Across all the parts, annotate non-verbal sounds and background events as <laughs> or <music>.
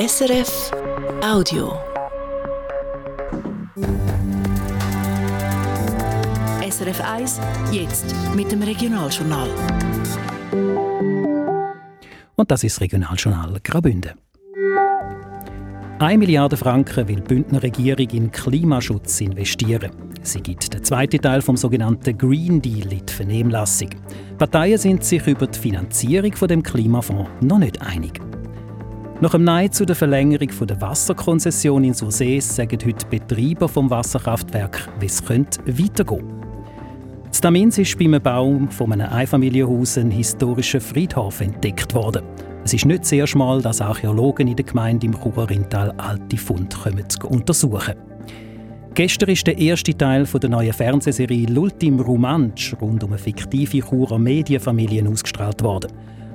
SRF Audio. SRF 1, jetzt mit dem Regionaljournal. Und das ist das Regionaljournal Graubünden. 1 Milliarde Franken will die Bündner Regierung in Klimaschutz investieren. Sie gibt den zweiten Teil vom sogenannten Green Deal in die Vernehmlassung. Parteien sind sich über die Finanzierung von dem Klimafonds noch nicht einig. Nach dem Nein zu der Verlängerung der Wasserkonzession in Sursees sagen heute Betreiber vom Wasserkraftwerk, wie es weitergehen könnte. In Damins ist beim Bau von einem Einfamilienhaus ein historischer Friedhof entdeckt worden. Es ist nicht sehr schmal, dass Archäologen in der Gemeinde im Churintal alte Funde kommen zu untersuchen. Gestern ist der erste Teil der neuen Fernsehserie L'Ultim Romansch rund um eine fiktive Churer Medienfamilie ausgestrahlt worden.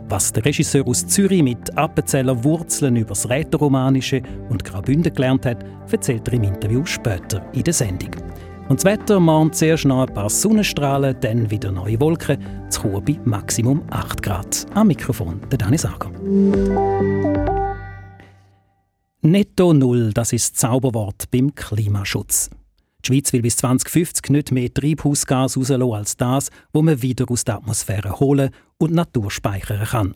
Was der Regisseur aus Zürich mit Appenzeller Wurzeln über das Rätoromanische und Graubünden gelernt hat, erzählt er im Interview später in der Sendung. Und das Wetter mahnt zuerst noch ein paar Sonnenstrahlen, dann wieder neue Wolken, zu bei Maximum 8 Grad. Am Mikrofon der Dani Sager. Netto Null, das ist das Zauberwort beim Klimaschutz. Die Schweiz will bis 2050 nicht mehr Treibhausgas rauslassen als das, wo man wieder aus der Atmosphäre holen und Natur speichern kann.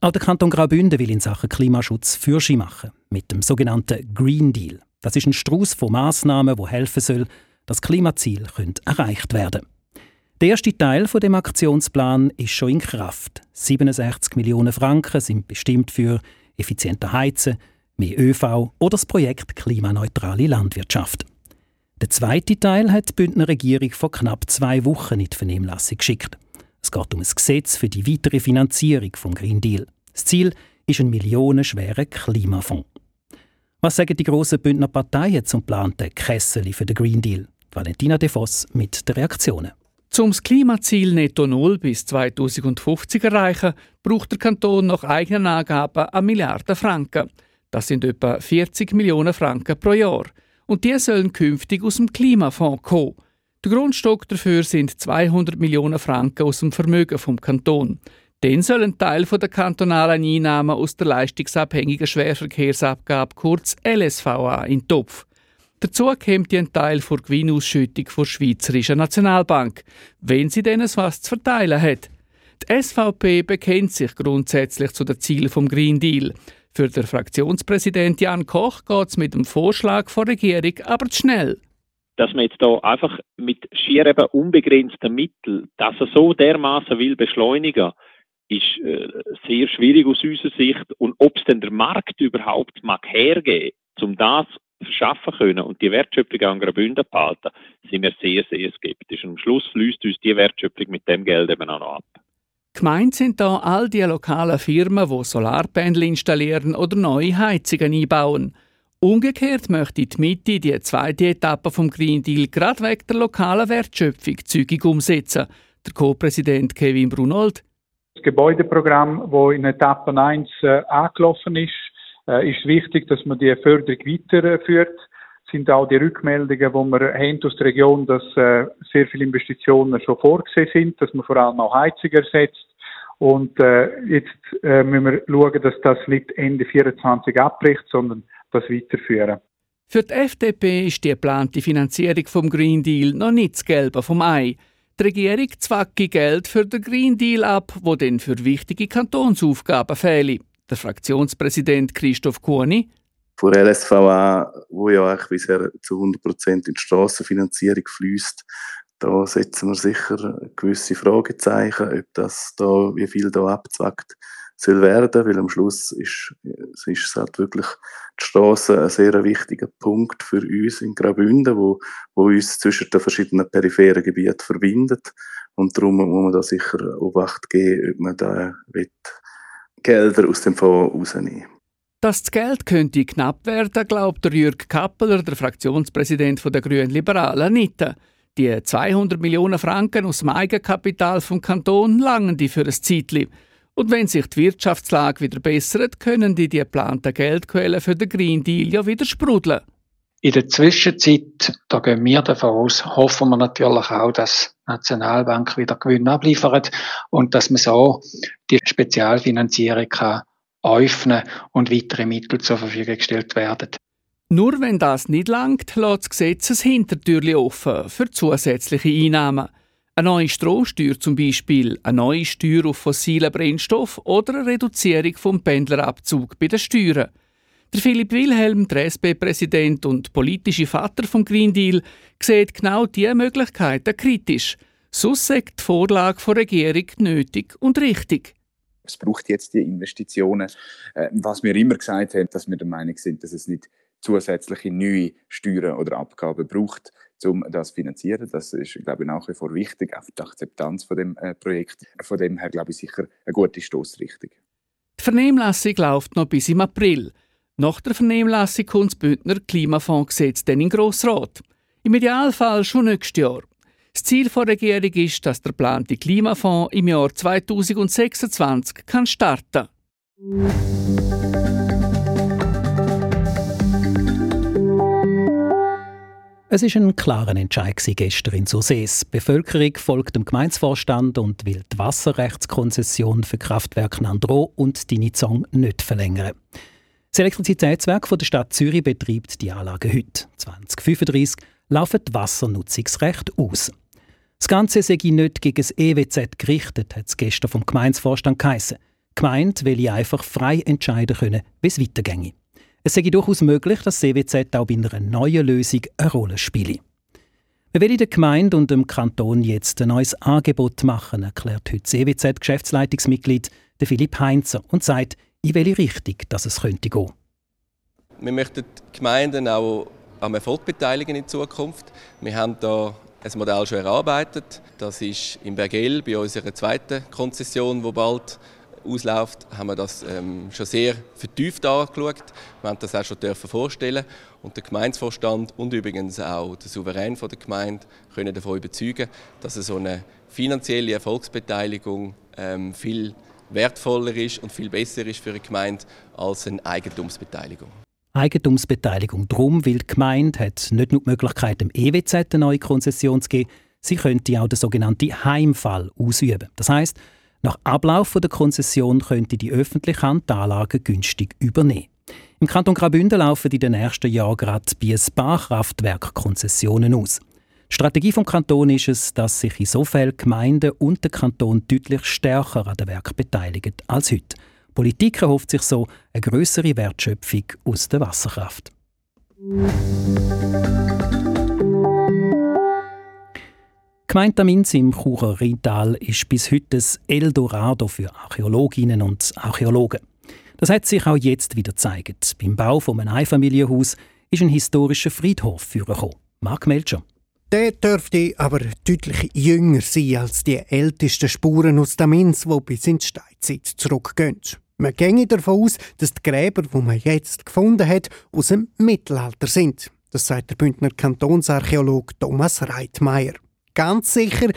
Auch der Kanton Graubünden will in Sachen Klimaschutz Fürschi machen, mit dem sogenannten Green Deal. Das ist ein Strauß von Massnahmen, wo helfen soll, das Klimaziel erreicht werden Der erste Teil von dem Aktionsplan ist schon in Kraft. 67 Millionen Franken sind bestimmt für effizienter Heizen, mehr ÖV oder das Projekt Klimaneutrale Landwirtschaft. Der zweite Teil hat die Bündner Regierung vor knapp zwei Wochen in die Vernehmlassung geschickt. Es geht um ein Gesetz für die weitere Finanzierung vom Green Deal. Das Ziel ist ein millionenschwerer Klimafonds. Was sagen die grossen Bündner Parteien zum geplanten Kessel für den Green Deal? Valentina De Voss mit den Reaktionen. Um das Klimaziel Netto Null bis 2050 zu erreichen, braucht der Kanton nach eigenen Angaben eine Milliarde Franken. Das sind etwa 40 Millionen Franken pro Jahr. Und die sollen künftig aus dem Klimafonds kommen. Der Grundstock dafür sind 200 Millionen Franken aus dem Vermögen vom Kanton. Dann soll ein Teil der kantonalen Einnahmen aus der leistungsabhängigen Schwerverkehrsabgabe kurz LSVA in den Topf. Dazu kommt ein Teil der Gewinnausschüttung der Schweizerischen Nationalbank, wenn sie denn was zu verteilen hat. Die SVP bekennt sich grundsätzlich zu den Zielen vom Green Deal. Für den Fraktionspräsident Jan Koch geht es mit dem Vorschlag der Regierung aber zu schnell. Dass man jetzt da einfach mit schier eben unbegrenzten Mitteln, dass er so dermaßen will beschleunigen, ist äh, sehr schwierig aus unserer Sicht. Und ob es denn der Markt überhaupt mag hergeben, um das verschaffen können und die Wertschöpfung an Graubünden behalten, sind wir sehr, sehr skeptisch. Und am Schluss löst uns die Wertschöpfung mit dem Geld eben auch noch ab. Gemeint sind da all die lokalen Firmen, die Solarpanel installieren oder neue Heizungen einbauen. Umgekehrt möchte die Mitte die zweite Etappe vom Green Deal gerade wegen der lokalen Wertschöpfung zügig umsetzen. Der Co-Präsident Kevin Brunold. Das Gebäudeprogramm, das in Etappe 1 äh, angelaufen ist, äh, ist wichtig, dass man die Förderung weiterführt. Es sind auch die Rückmeldungen, die wir haben aus der Region, dass äh, sehr viele Investitionen schon vorgesehen sind, dass man vor allem auch Heizung ersetzt. Und äh, jetzt äh, müssen wir schauen, dass das nicht Ende 24 abbricht, sondern das weiterführen. Für die FDP ist die geplante Finanzierung vom Green Deal noch nicht das Gelbe vom Ei. Die Regierung zwacke Geld für den Green Deal ab, wo dann für wichtige Kantonsaufgaben fehle der Fraktionspräsident Christoph Kuhni. Von LSVA, wo ja eigentlich bisher zu 100% in die Strassenfinanzierung fließt, da setzen wir sicher gewisse Fragezeichen, ob das da, wie viel da abzwackt soll werden, weil am Schluss ist, ist es halt wirklich die Straße ein sehr wichtiger Punkt für uns in Graubünden, wo, wo uns zwischen den verschiedenen peripheren Gebieten verbindet. Und darum muss man da sicher Obacht geben, ob man da will Gelder aus dem Fonds rausnehmen. Dass das Geld könnte knapp werden, glaubt der Jürg Kappeler, der Fraktionspräsident der Grünen Liberalen, nicht. Die 200 Millionen Franken aus dem Eigenkapital vom Kanton langen die für ein Zeitchen. Und wenn sich die Wirtschaftslage wieder bessert, können die die geplanten Geldquellen für den Green Deal ja wieder sprudeln. In der Zwischenzeit, da gehen wir davon aus, hoffen wir natürlich auch, dass die Nationalbank wieder Gewinn abliefert und dass man so die Spezialfinanzierung kann öffnen und weitere Mittel zur Verfügung gestellt werden. Nur wenn das nicht langt, lässt das Gesetz ein Hintertürchen offen für zusätzliche Einnahmen. Eine neue Strohsteuer zum Beispiel, eine neue Steuer auf fossilen Brennstoff oder eine Reduzierung vom Pendlerabzug bei den Steuern. Der Philipp Wilhelm, der SP-Präsident und politische Vater vom Green Deal, sieht genau diese Möglichkeiten kritisch. Sonst sagt die Vorlage der Regierung nötig und richtig. Es braucht jetzt die Investitionen. Äh, was wir immer gesagt haben, dass wir der Meinung sind, dass es nicht zusätzliche neue Steuern oder Abgaben braucht, um das zu finanzieren. Das ist, glaube ich, nach wie vor wichtig, auch die Akzeptanz von dem äh, Projekt. Von dem her, glaube ich, sicher eine gute Stoßrichtung. Die Vernehmlassung läuft noch bis im April. Nach der Vernehmlassung kommt das Bündner Klimafondsgesetz dann in Grossrat. Im Idealfall schon nächstes Jahr. Das Ziel der Regierung ist, dass der geplante Klimafonds im Jahr 2026 kann starten kann. Es ist ein klarer Entscheid gestern in Sursees. Die Bevölkerung folgt dem Gemeinsvorstand und will die Wasserrechtskonzession für Kraftwerk Nandro und die Nizong nicht verlängern. Das Elektrizitätswerk der Stadt Zürich betreibt die Anlage heute. 2035 laufen die Wassernutzungsrechte aus. Das Ganze sei nicht gegen das EWZ gerichtet, hat es gestern vom Gemeinsvorstand geheißen. Die Gemeinde will einfach frei entscheiden können, wie es weitergeht. Es sei durchaus möglich, dass CWZ auch bei einer neuen Lösung eine Rolle spiele. Wir wollen der Gemeinde und dem Kanton jetzt ein neues Angebot machen, erklärt heute CWZ-Geschäftsleitungsmitglied Philipp Heinzer und sagt, in welche Richtung dass es könnte gehen. Wir möchten die Gemeinden auch am Erfolg beteiligen in Zukunft. Wir haben da ein Modell schon erarbeitet. Das ist in Bergel bei unserer zweiten Konzession, wo bald ausläuft, haben wir das ähm, schon sehr vertieft angeschaut. Wir haben das auch schon dürfen vorstellen und der Gemeindevorstand und übrigens auch der Souverän von der Gemeinde können davon überzeugen, dass so eine finanzielle Erfolgsbeteiligung ähm, viel wertvoller ist und viel besser ist für eine Gemeinde als eine Eigentumsbeteiligung. Eigentumsbeteiligung drum, weil die Gemeinde hat nicht nur die Möglichkeit, dem EWZ eine neue Konzession zu geben, sie könnte auch den sogenannten Heimfall ausüben. Das heißt, nach Ablauf der Konzession könnte die öffentliche Hand die Anlagen günstig übernehmen. Im Kanton Graubünden laufen in den nächsten Jahren gerade bei ein paar Kraftwerkkonzessionen aus. Die Strategie vom Kanton ist es, dass sich insofern Gemeinden und der Kanton deutlich stärker an dem Werk beteiligen als heute. Die Politik erhofft sich so eine größere Wertschöpfung aus der Wasserkraft. Gemeinde Minz im Churer Rheintal ist bis heute ein Eldorado für Archäologinnen und Archäologen. Das hat sich auch jetzt wieder gezeigt. Beim Bau von einem Einfamilienhaus ist ein historischer Friedhof vorgekommen. Mark Melcher. Der dürfte aber deutlich jünger sein als die ältesten Spuren aus der Minz, die bis in die Steinzeit zurückgehen. Man ginge davon aus, dass die Gräber, die man jetzt gefunden hat, aus dem Mittelalter sind. Das sagt der Bündner Kantonsarchäolog Thomas Reitmeier. Ganz sicher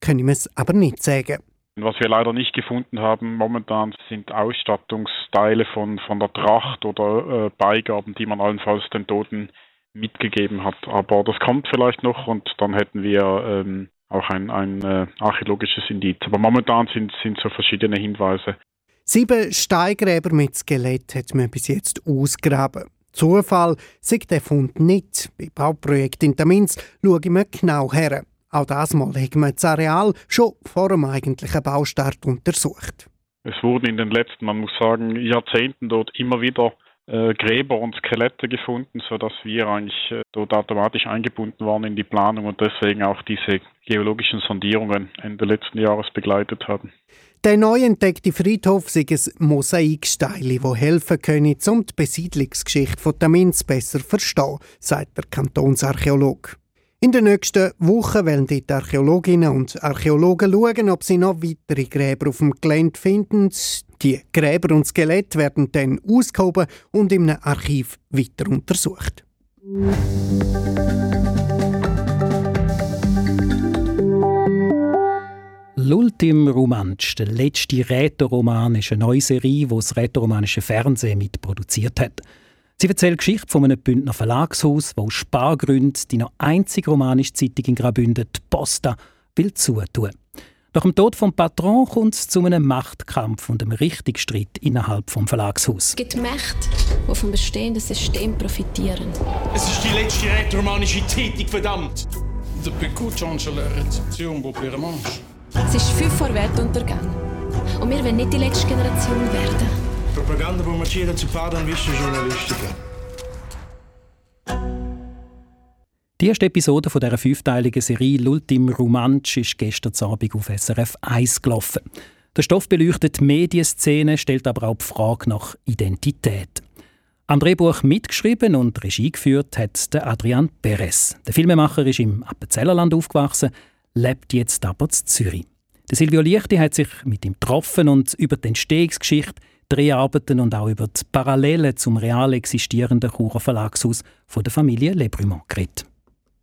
können wir es aber nicht sagen. Was wir leider nicht gefunden haben momentan sind Ausstattungsteile von, von der Tracht oder äh, Beigaben, die man allenfalls den Toten mitgegeben hat. Aber das kommt vielleicht noch und dann hätten wir ähm, auch ein, ein äh, archäologisches Indiz. Aber momentan sind, sind so verschiedene Hinweise. Sieben Steingräber mit Skelett hat man bis jetzt ausgraben. Zufall sagt der Fund nicht. Beim Bauprojekt in der Minz schauen wir genau her. Auch das Mal haben wir das Areal schon vor dem eigentlichen Baustart untersucht. Es wurden in den letzten, man muss sagen, Jahrzehnten dort immer wieder äh, Gräber und Skelette gefunden, sodass wir eigentlich äh, dort automatisch eingebunden waren in die Planung und deswegen auch diese geologischen Sondierungen Ende letzten Jahres begleitet haben. Der neu entdeckte Friedhof ist ein Mosaikstein, das helfen können, um die Besiedlungsgeschichte von Minz besser zu verstehen, sagt der Kantonsarchäologe. In den nächsten Wochen wollen die Archäologinnen und Archäologen schauen, ob sie noch weitere Gräber auf dem Gelände finden. Die Gräber und Skelette werden dann ausgehoben und im Archiv weiter untersucht. L'Ultim Romansch, der letzte Rätoroman, ist eine neue Serie, die das rätoromanische Fernsehen mitproduziert hat. Sie erzählt die Geschichte von einem Bündner Verlagshaus, wo aus Spargründen die noch einzige romanische Zeitung in Graubünden, die Posta, will zutun. Nach dem Tod vom Patron kommt es zu einem Machtkampf und einem richtigen Streit innerhalb vom Verlagshaus. Es gibt Mächte, die vom bestehenden System profitieren. Es ist die letzte rätoromanische Tätig, verdammt! Depuis coup change la réception pour. Es ist fünf vor Weltuntergang. Und wir wollen nicht die letzte Generation werden. Propaganda bombardieren zu Padan Wissenjournalistiker. Die erste Episode von dieser fünfteiligen Serie «L'Ultim Romansch» ist gestern Abend auf SRF 1 gelaufen. Der Stoff beleuchtet die Medienszene, stellt aber auch die Frage nach Identität. Am Drehbuch mitgeschrieben und Regie geführt hat Adrian Perez. Der Filmemacher ist im Appenzellerland aufgewachsen, lebt jetzt aber in Zürich. Silvio Lichti hat sich mit ihm getroffen und über die Entstehungsgeschichte, Dreharbeiten und auch über die Parallelen zum real existierenden Churer Verlagshaus von der Familie Lebrumont geredet.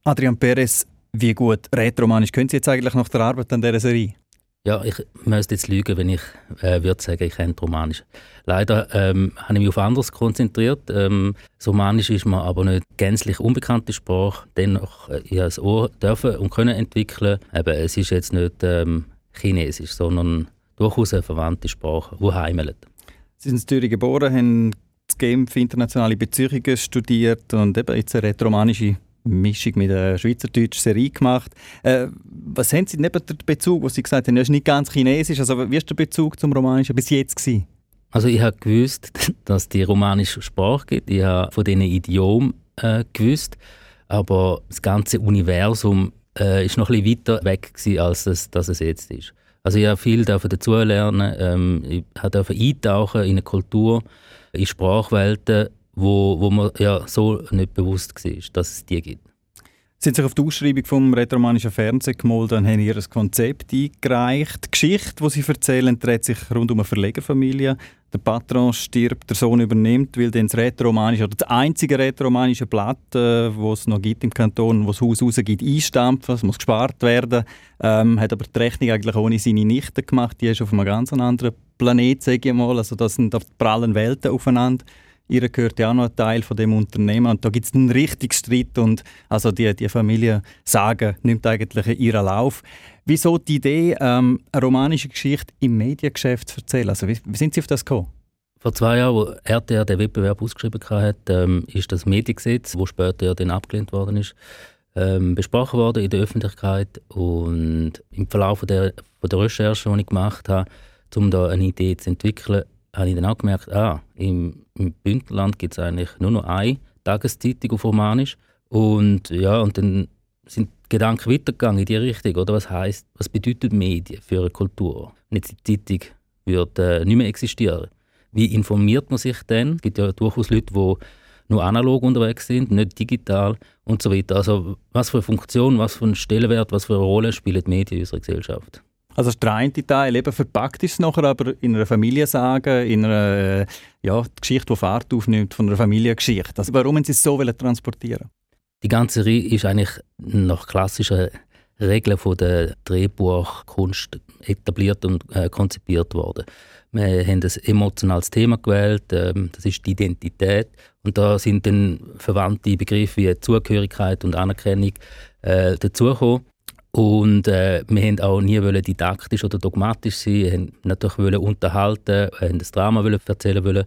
Adrian Perez, wie gut rätoromanisch können Sie jetzt eigentlich nach der Arbeit an dieser Serie? Ja, ich müsste jetzt lügen, wenn ich äh, würde sagen, ich kenne Romanisch. Leider ähm, habe ich mich auf anderes konzentriert. Ähm, Romanisch ist mir aber nicht gänzlich unbekannte Sprache. Dennoch äh, ich das Ohr dürfen und können entwickeln. Eben, es ist jetzt nicht ähm, Chinesisch, sondern durchaus eine verwandte Sprache, die heimelt. Sie sind in Zürich geboren, haben das Genf internationale Beziehungen studiert und eben jetzt eine rätoromanische Mischung mit einer schweizerdeutschen Serie gemacht. Äh, was haben Sie neben dem Bezug, wo Sie gesagt haben, er ist nicht ganz chinesisch, also wie ist der Bezug zum Romanischen bis jetzt gewesen? Also ich habe gewusst, <laughs> dass die romanische Sprache gibt. Ich habe von diesen Idiomen äh, gewusst, aber das ganze Universum äh, ist noch ein bisschen weiter weg gewesen, als es, dass es jetzt ist. Also ich habe viel dazulernen, ähm, ich durfte eintauchen in eine Kultur, in Sprachwelten, wo, wo man ja so nicht bewusst war, dass es die gibt. Sind sich auf die Ausschreibung vom rätoromanischen Fernsehen gemolden und haben ihr Konzept eingereicht. Die Geschichte, die sie erzählen, dreht sich rund um eine Verlegerfamilie. Der Patron stirbt, der Sohn übernimmt, weil dann das rätoromanische oder das einzige rätoromanische Blatt, äh, wo es noch gibt im Kanton, wo das Haus rausgibt, einstampfen. Es muss gespart werden. Ähm, hat aber die Rechnung eigentlich ohne seine Nichte gemacht. Die ist auf einem ganz anderen Planet, sage ich mal. Also das sind auf prallen Welten aufeinander ihr gehört ja auch noch ein Teil von dem Unternehmen und da gibt es einen richtigen Streit und also die, die Familie Sagen nimmt eigentlich ihren Lauf. Wieso die Idee, ähm, eine romanische Geschichte im Mediengeschäft zu erzählen? Also wie, wie sind Sie auf das gekommen? Vor zwei Jahren, als RTR den Wettbewerb ausgeschrieben hat, ähm, ist das Mediengesetz, das später ja dann abgelehnt worden ist, ähm, besprochen worden in der Öffentlichkeit und im Verlauf der, von der Recherche, die ich gemacht habe, um da eine Idee zu entwickeln, habe ich dann auch gemerkt, ah, im, im Bündnerland gibt es eigentlich nur noch eine Tageszeitung auf Romanisch. Und ja, und dann sind die Gedanken weitergegangen in die Richtung, oder? Was heißt, was bedeutet Medien für eine Kultur? Wenn jetzt die Zeitung würde äh, nicht mehr existieren, wie informiert man sich denn? Es gibt ja durchaus Leute, die nur analog unterwegs sind, nicht digital und so weiter. Also was für eine Funktion, was für einen Stellenwert, was für eine Rolle spielen die Medien in unserer Gesellschaft? Also der eine Teil, eben verpackt ist es nachher aber in einer Familiensage, in einer äh, ja, Geschichte, die Fahrt aufnimmt von einer Familiengeschichte. Also warum haben Sie es so transportieren Die ganze Reihe ist eigentlich nach klassischen Regeln von der Drehbuchkunst etabliert und äh, konzipiert worden. Wir haben ein emotionales Thema gewählt, äh, das ist die Identität. Und da sind dann verwandte Begriffe wie Zugehörigkeit und Anerkennung äh, dazugekommen. Und äh, wir wollten auch nie wollen didaktisch oder dogmatisch sein, wir wollten natürlich wollen unterhalten, wollten das Drama wollen erzählen wollen,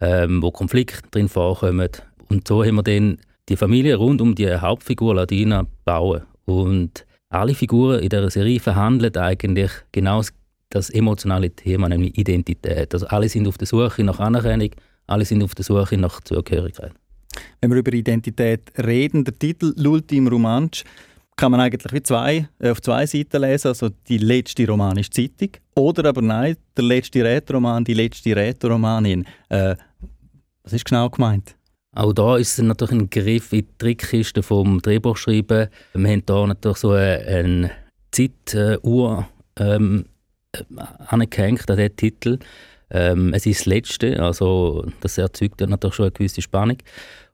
ähm, wo Konflikte drin vorkommen. Und so haben wir dann die Familie rund um die Hauptfigur Ladina bauen. Und alle Figuren in der Serie verhandeln eigentlich genau das emotionale Thema, nämlich Identität. Also alle sind auf der Suche nach Anerkennung, alle sind auf der Suche nach Zugehörigkeit. Wenn wir über Identität reden, der Titel «L'ultim Romansch» kann man eigentlich wie zwei, äh, auf zwei Seiten lesen, also die letzte romanische Zeitung oder aber nein, der letzte Rätoroman, die letzte Rätoromanin. Äh, was ist genau gemeint? Auch da ist es natürlich ein Griff in die Trickkiste vom Drehbuchschreiben. Wir haben hier natürlich so eine, Zeituhr ähm, angehängt an diesen Titel. Ähm, es ist das Letzte, also das erzeugt natürlich schon eine gewisse Spannung.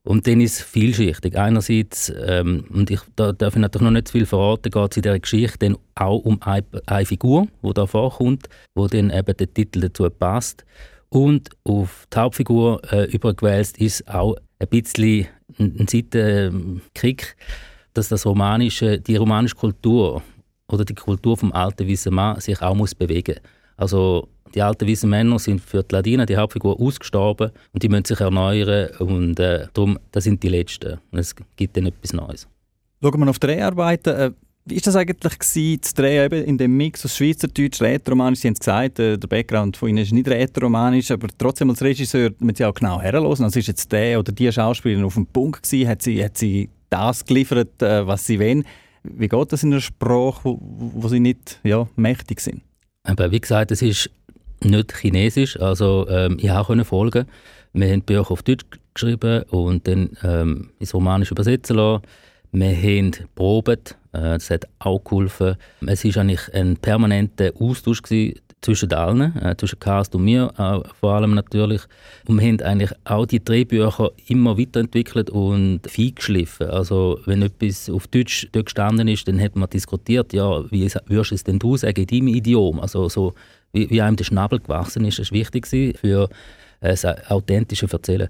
Und dann ist es vielschichtig. Einerseits, ähm, und ich, da darf ich natürlich noch nicht zu viel verraten, geht es in dieser Geschichte dann auch um eine, eine Figur, die da vorkommt, wo dann eben der Titel dazu passt. Und auf die Hauptfigur äh, übergewälzt ist auch ein bisschen ein, ein Seitenkrieg, dass das romanische, die romanische Kultur oder die Kultur vom alten weißen sich auch muss bewegen. Also die alten weißen Männer sind für die Ladinen, die Hauptfigur, ausgestorben und die müssen sich erneuern und äh, darum, das sind die Letzten und es gibt dann etwas Neues. Schauen wir auf Dreharbeiten. Äh, wie war das eigentlich gewesen, zu drehen eben in dem Mix aus Schweizerdeutsch, Rätoromanisch? Sie haben es gesagt, äh, der Background von Ihnen ist nicht Rätoromanisch, aber trotzdem als Regisseur müssen Sie auch genau herhören. Also ist jetzt der oder die Schauspielerin auf dem Punkt gewesen? Hat sie, hat sie das geliefert, äh, was sie wollen? Wie geht das in einer Sprache, wo, wo sie nicht ja, mächtig sind? Aber wie gesagt, es ist nicht chinesisch, also ähm, ich konnte folgen. Wir haben Bücher auf Deutsch geschrieben und dann ähm, ins Romanisch übersetzen lassen. Wir haben probiert, äh, das hat auch geholfen. Es war eigentlich ein permanenter Austausch zwischen allen, äh, zwischen Cast und mir äh, vor allem natürlich. Und wir haben eigentlich auch die Drehbücher immer weiterentwickelt und fein geschliffen. Also wenn etwas auf Deutsch dort gestanden ist, dann hat man diskutiert, ja, wie würdest du es denn du sagen in deinem Idiom? Also so, wie, wie einem der Schnabel gewachsen ist, war wichtig für äh, das authentische Erzählen.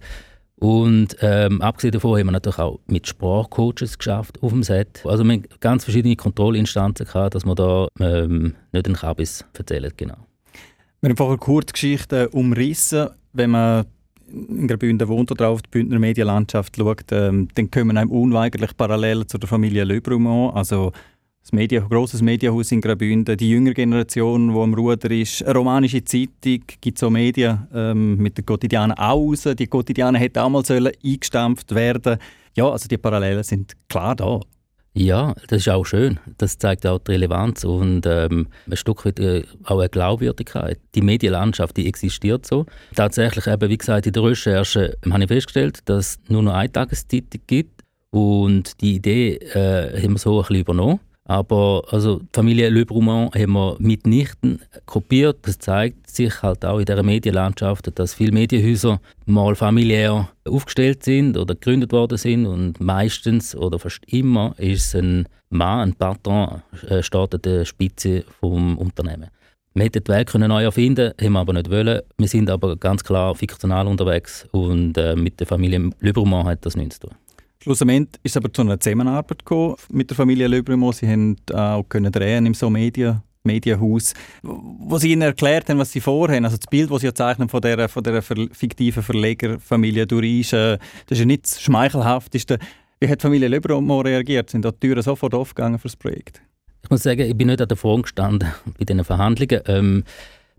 Und ähm, abgesehen davon haben wir natürlich auch mit Sprachcoaches geschafft auf dem Set. Also wir haben ganz verschiedene Kontrollinstanzen gehabt, dass wir da ähm, nicht den Kabis erzählen, genau. Wir haben vorher kurz Geschichten umrissen. Wenn man in Graubünden wohnt oder auf die Bündner Medienlandschaft schaut, ähm, dann kommen einem unweigerlich Parallelen zu der Familie Lebrumont. Also das Media, grosses Medienhaus in Graubünden, die jüngere Generation, die am Ruder ist, eine romanische Zeitung, gibt so Medien ähm, mit den Quotidianen auch raus. Die Quotidianen hätten auch mal sollen eingestampft werden Ja, also die Parallelen sind klar da. Ja, das ist auch schön. Das zeigt auch die Relevanz und ähm, ein Stück weit äh, auch eine Glaubwürdigkeit. Die Medienlandschaft, die existiert so. Tatsächlich, eben, wie gesagt, in der Recherche habe ich festgestellt, dass es nur noch eine Tageszeitung gibt und die Idee äh, haben wir so ein bisschen übernommen. Aber also die Familie Le Brumont haben wir mitnichten kopiert. Das zeigt sich halt auch in der Medienlandschaft, dass viele Medienhäuser mal familiär aufgestellt sind oder gegründet worden sind und meistens oder fast immer ist ein Mann, ein Patron, äh, steht der Spitze vom Unternehmen. Wir hätten die Welt können neu erfinden haben wir aber nicht wollen. Wir sind aber ganz klar fiktional unterwegs und äh, mit der Familie Le Brumont hat das nichts zu tun. Schlussendlich ist es aber zu einer Zusammenarbeit mit der Familie Löbrimo. Sie haben auch können drehen im so Media Medienhaus, wo sie ihnen erklärt haben, was sie vorhaben. Also das Bild, das sie zeichnen von dieser, von dieser fiktiven Verlegerfamilie Duris, äh, das ist ja nicht das Schmeichelhafteste. Wie hat die Familie Löbrimo reagiert? Sind da die Türen sofort aufgegangen für das Projekt? Ich muss sagen, ich bin nicht an der Front gestanden bei diesen Verhandlungen. Ähm,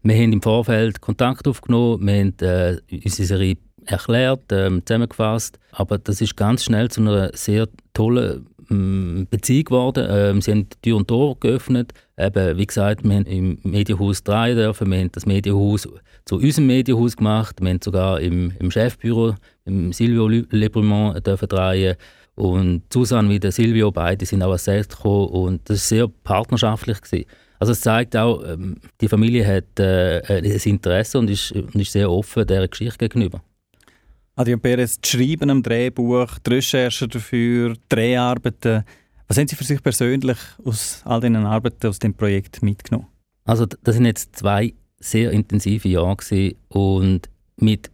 wir haben im Vorfeld Kontakt aufgenommen, wir haben äh, unsere erklärt, ähm, zusammengefasst. Aber das ist ganz schnell zu einer sehr tollen ähm, Beziehung geworden. Ähm, sie haben Tür und Tor geöffnet. Eben, wie gesagt, wir haben im Medienhaus drehen dürfen. Wir haben das Medienhaus zu unserem Medienhaus gemacht. Wir haben sogar im, im Chefbüro, im Silvio Lebrumont, dürfen drehen. Und Susanne wie der Silvio, beide sind auch als Set gekommen und das war sehr partnerschaftlich. Gewesen. Also es zeigt auch, ähm, die Familie hat äh, ein Interesse und ist, und ist sehr offen dieser Geschichte gegenüber. Adrian Perez, das Schreiben am Drehbuch, die Recherche dafür, die Dreharbeiten. Was haben Sie für sich persönlich aus all diesen Arbeiten aus dem Projekt mitgenommen? Also das sind jetzt zwei sehr intensive Jahre und mit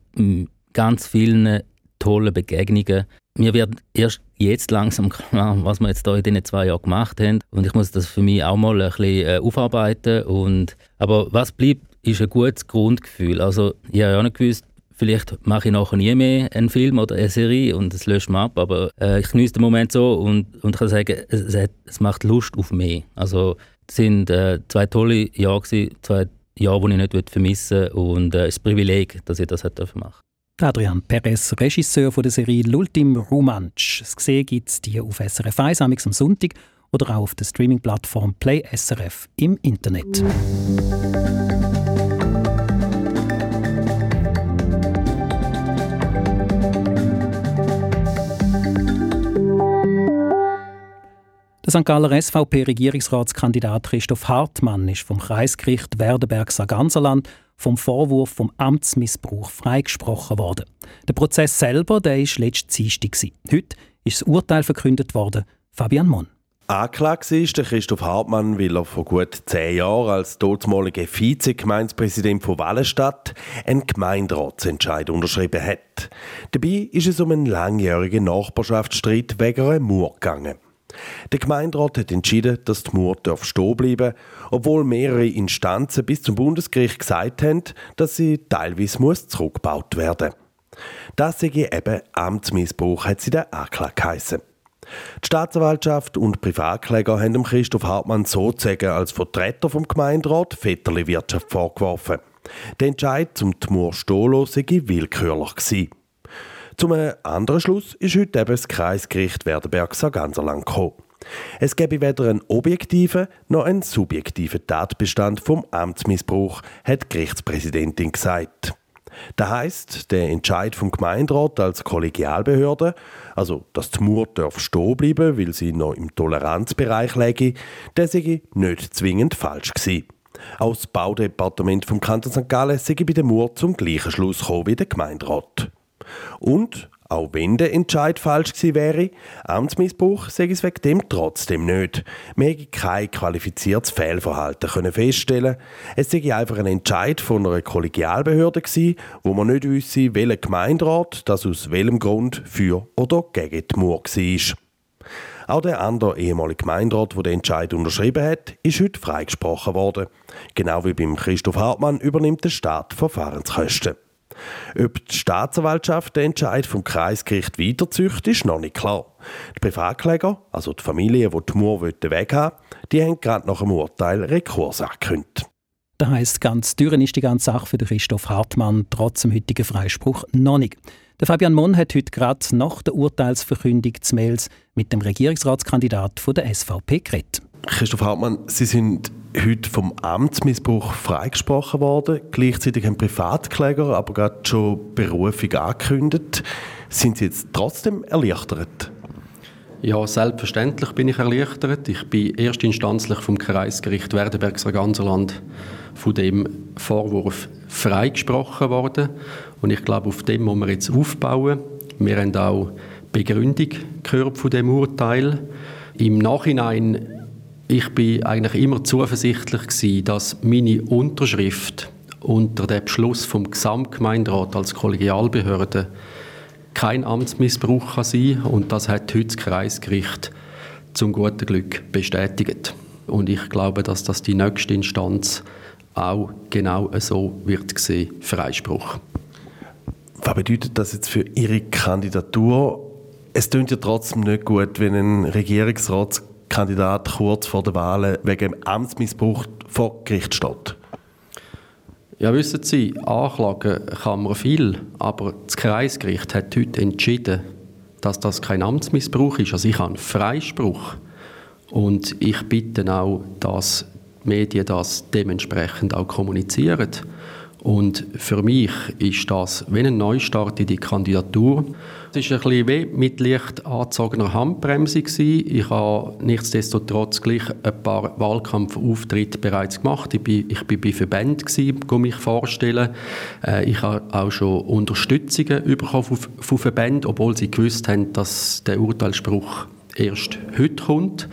ganz vielen tollen Begegnungen. Mir wird erst jetzt langsam <laughs> klar, was wir jetzt hier in diesen zwei Jahren gemacht haben. Und ich muss das für mich auch mal ein bisschen äh, aufarbeiten. Und, aber was bleibt, ist ein gutes Grundgefühl. Also ich habe ja nicht gewusst, Vielleicht mache ich nachher nie mehr einen Film oder eine Serie und es löscht mich ab, aber äh, ich genieße den Moment so und, und kann sagen, es, hat, es macht Lust auf mehr. Also es sind äh, zwei tolle Jahre gewesen, zwei Jahre, die ich nicht vermissen will und äh, es ist ein Privileg, dass ich das machen durfte. Adrian Perez, Regisseur von der Serie L'Ultim Romansch. Das gesehen gibt es die auf SRF 1 am Sonntag oder auch auf der Streaming-Plattform Play SRF im Internet. Der St. Galler SVP-Regierungsratskandidat Christoph Hartmann ist vom Kreisgericht Werdenberg-Sarganserland vom Vorwurf vom Amtsmissbrauch freigesprochen worden. Der Prozess selber der ist letzte Dienstag. Heute ist das Urteil verkündet worden. Fabian Monn. Anklagt ist der Christoph Hartmann, weil er vor gut zehn Jahren als dortmaliger Vize-Gemeindepräsident von Wallenstadt einen Gemeinderatsentscheid unterschrieben hat. Dabei ist es um einen langjährigen Nachbarschaftsstreit wegen einer Mauer gegangen. Der Gemeinderat hat entschieden, dass die Mauer stehen bleiben obwohl mehrere Instanzen bis zum Bundesgericht gesagt haben, dass sie teilweise muss zurückgebaut werden muss. Das sei eben Amtsmissbrauch, hat sie der Anklage geheissen. Die Staatsanwaltschaft und Privatkläger haben Christoph Hartmann sozusagen als Vertreter vom Gemeinderat Vetterli-Wirtschaft vorgeworfen. Der Entscheid zum Tmur Stolo sei willkürlich gewesen. Zum anderen Schluss ist heute eben das Kreisgericht Werdenberg-Sarganserland gekommen. Es gäbe weder einen objektiven noch einen subjektiven Tatbestand vom Amtsmissbrauch, hat die Gerichtspräsidentin gesagt. Das heisst, der Entscheid vom Gemeinderat als Kollegialbehörde, also dass die Mauer darf stehen bleiben, weil sie noch im Toleranzbereich läge, der sei nicht zwingend falsch gewesen. Auch das Baudepartement vom Kanton St. Gallen sei bei der Mauer zum gleichen Schluss gekommen wie der Gemeinderat. Und auch wenn der Entscheid falsch gewesen wäre, Amtsmissbrauch sei es wegen dem trotzdem nicht. Wir hätten kein qualifiziertes Fehlverhalten können feststellen. Es sei einfach ein Entscheid von einer Kollegialbehörde gewesen, wo man nicht wüsste, welcher Gemeinderat das aus welchem Grund für oder gegen die Mauer war. Auch der andere ehemalige Gemeinderat, der den Entscheid unterschrieben hat, ist heute freigesprochen worden. Genau wie beim Christoph Hartmann übernimmt der Staat Verfahrenskosten. Ob die Staatsanwaltschaft den Entscheid vom Kreisgericht weiterzüchtet, ist noch nicht klar. Die Privatkläger, also die Familie, die die Mauer weghaben die haben gerade nach dem Urteil Rekurs angekündigt. Das heisst, ganz dürren ist die ganze Sache für Christoph Hartmann trotz dem heutigen Freispruch noch nicht. Der Fabian Mon hat heute gerade nach der Urteilsverkündung zu Mails mit dem Regierungsratskandidat der SVP geredet. Christoph Hartmann, Sie sind heute vom Amtsmissbrauch freigesprochen worden. Gleichzeitig haben Privatkläger aber gerade schon Berufung angekündigt. Sind Sie jetzt trotzdem erleichtert? Ja, selbstverständlich bin ich erleichtert. Ich bin erstinstanzlich vom Kreisgericht Werdenberg-Sarganserland von dem Vorwurf freigesprochen worden. Und ich glaube, auf dem muss man jetzt aufbauen. Wir haben auch Begründung gehört von dem Urteil. Im Nachhinein ich bin eigentlich immer zuversichtlich gewesen, dass meine Unterschrift unter dem Beschluss vom Gesamtgemeinderat als Kollegialbehörde kein Amtsmissbrauch kann sein und das hat heute das Kreisgericht zum guten Glück bestätigt. Und ich glaube, dass das die nächste Instanz auch genau so wird sehen, Freispruch. Was bedeutet das jetzt für Ihre Kandidatur? Es klingt ja trotzdem nicht gut, wenn ein Regierungsrat Kandidat kurz vor der Wahl wegen Amtsmissbrauch vor Gericht steht? Ja, wissen Sie, anklagen kann man viel, aber das Kreisgericht hat heute entschieden, dass das kein Amtsmissbrauch ist. Also ich habe einen Freispruch. Und ich bitte auch, dass die Medien das dementsprechend auch kommunizieren. Und für mich ist das wie ein Neustart in die Kandidatur. Es war ein bisschen wie mit leicht angezogener Handbremse. Ich habe nichtsdestotrotz gleich ein paar Wahlkampfauftritte bereits gemacht. Ich bin, ich bei Verbänden, um mich vorstellen. Äh, ich habe auch schon Unterstützungen bekommen von Verbänden, obwohl sie gewusst haben, dass der Urteilsspruch erst heute kommt.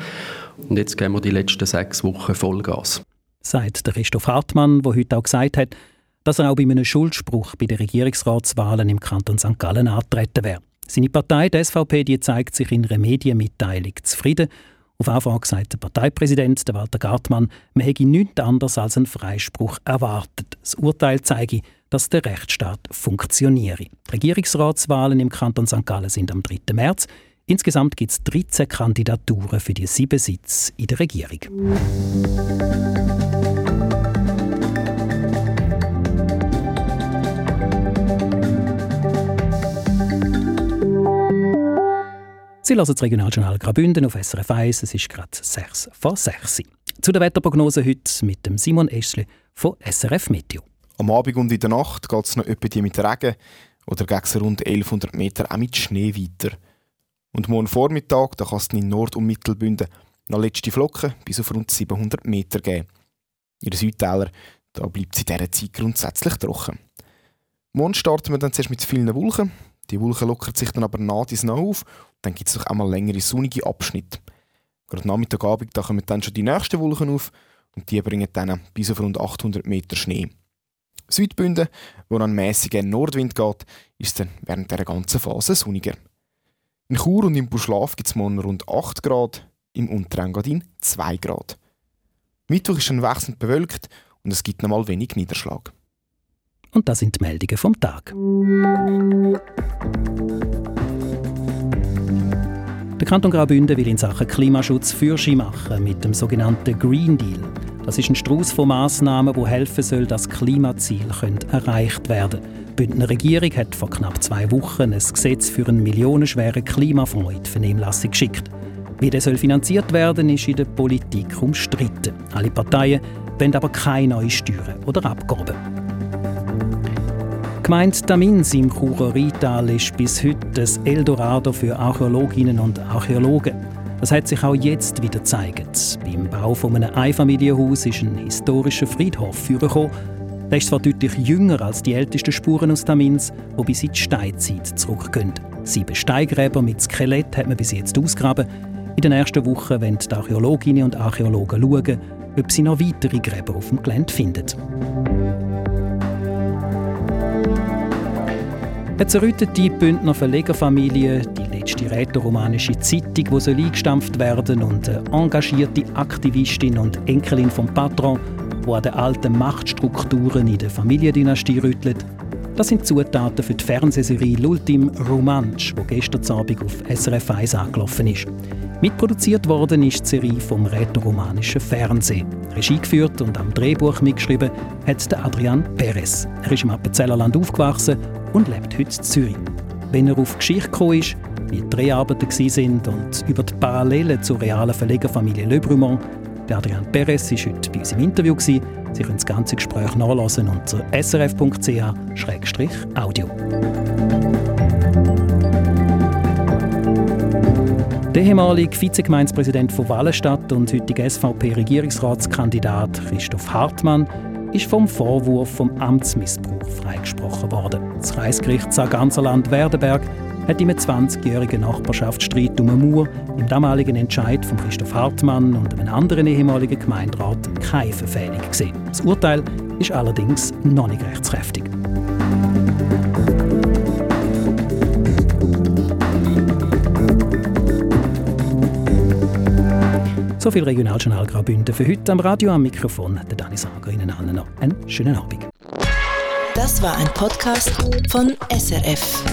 Und jetzt geben wir die letzten sechs Wochen Vollgas. Sagt der Christoph Hartmann, der heute auch gesagt hat, dass er auch bei einem Schuldspruch bei den Regierungsratswahlen im Kanton St. Gallen antreten wäre. Seine Partei, die SVP, die zeigt sich in einer Medienmitteilung zufrieden. Auf Anfrage sagt der Parteipräsident Walter Gartmann, man hätte nichts anderes als einen Freispruch erwartet. Das Urteil zeige, dass der Rechtsstaat funktioniere. Die Regierungsratswahlen im Kanton St. Gallen sind am 3. März. Insgesamt gibt es 13 Kandidaturen für die sieben Sitze in der Regierung. Sie hören das Regionaljournal Graubünden auf SRF 1. Es ist gerade 6 vor 6. Zu der Wetterprognose heute mit dem Simon Eschle von SRF Meteo. Am Abend und in der Nacht geht es noch etwa mit Regen oder gegen rund 1100 Meter auch mit Schnee weiter. Und morgen Vormittag da kann es in Nord- und Mittelbünden noch letzte Flocken bis auf rund 700 Meter geben. In den Südtälern bleibt es in dieser Zeit grundsätzlich trocken. Morgen starten wir dann zuerst mit vielen Wolken. Die Wolken lockern sich dann aber nach dies noch auf dann gibt es doch einmal längere sonnige Abschnitte. Gerade Nachmittagabend da kommen dann schon die nächsten Wolken auf und die bringen dann bis auf rund 800 Meter Schnee. Südbünden, wo an mäßigen Nordwind geht, ist dann während der ganzen Phase sonniger. In Chur und im Buschlaf gibt es morgen rund 8 Grad, im Unterengadin 2 Grad. Mittwoch ist dann wechselnd bewölkt und es gibt nochmal wenig Niederschlag. Und das sind die Meldungen vom Tag. Der Kanton Graubünden will in Sachen Klimaschutz Fürschi machen mit dem sogenannten Green Deal. Das ist ein Strauß von Massnahmen, wo helfen soll, dass Klimaziele erreicht werden. Die Bündner Regierung hat vor knapp zwei Wochen ein Gesetz für einen millionenschweren Klimafonds in die Vernehmlassung geschickt. Wie der soll finanziert werden, ist in der Politik umstritten. Alle Parteien wollen aber keine neuen Steuern oder Abgaben. Gemeint Tamins im Churer Rheintal ist bis heute das Eldorado für Archäologinnen und Archäologen. Das hat sich auch jetzt wieder gezeigt. Beim Bau von einem Einfamilienhaus ist ein historischer Friedhof vorgekommen. Der ist zwar deutlich jünger als die ältesten Spuren aus Tamins, die bis in die Steinzeit zurückgehen. Sieben Steingräber mit Skelett hat man bis jetzt ausgraben. In den ersten Wochen wollen die Archäologinnen und Archäologen schauen, ob sie noch weitere Gräber auf dem Gelände finden. Eine zerrüttete Bündner Verlegerfamilie, die letzte rätoromanische Zeitung, die soll eingestampft werden und eine engagierte Aktivistin und Enkelin vom Patron, die an den alten Machtstrukturen in der Familiendynastie rüttelt. Das sind Zutaten für die Fernsehserie L'Ultim Romansch, die gestern Abend auf SRF 1 angelaufen ist. Mitproduziert worden ist die Serie vom rätoromanischen Fernsehen. Regie geführt und am Drehbuch mitgeschrieben hat Adrian Perez. Er ist im Appenzellerland aufgewachsen und lebt heute in Zürich. Wenn er auf Geschichte gekommen ist, wie die Dreharbeiten sind und über die Parallelen zur realen Verlegerfamilie Le Brumont, Adrian Perez war heute bei uns im Interview. Sie können das ganze Gespräch nachlesen unter srf.ch-audio. Der ehemalige Vizegemeinspräsident von Wallenstadt und heutige SVP-Regierungsratskandidat Christoph Hartmann ist vom Vorwurf vom Amtsmissbrauch freigesprochen worden. Das Kreisgericht Sarganserland-Werdenberg hat im 20-jährigen Nachbarschaftsstreit um eine Mauer im damaligen Entscheid von Christoph Hartmann und einem anderen ehemaligen Gemeinderat keine Verfehlung gesehen. Das Urteil ist allerdings noch nicht rechtskräftig. So viel Regionaljournal Graubünden für heute am Radio am Mikrofon. Der Dani Sager Ihnen allen noch einen schönen Abend. Das war ein Podcast von SRF.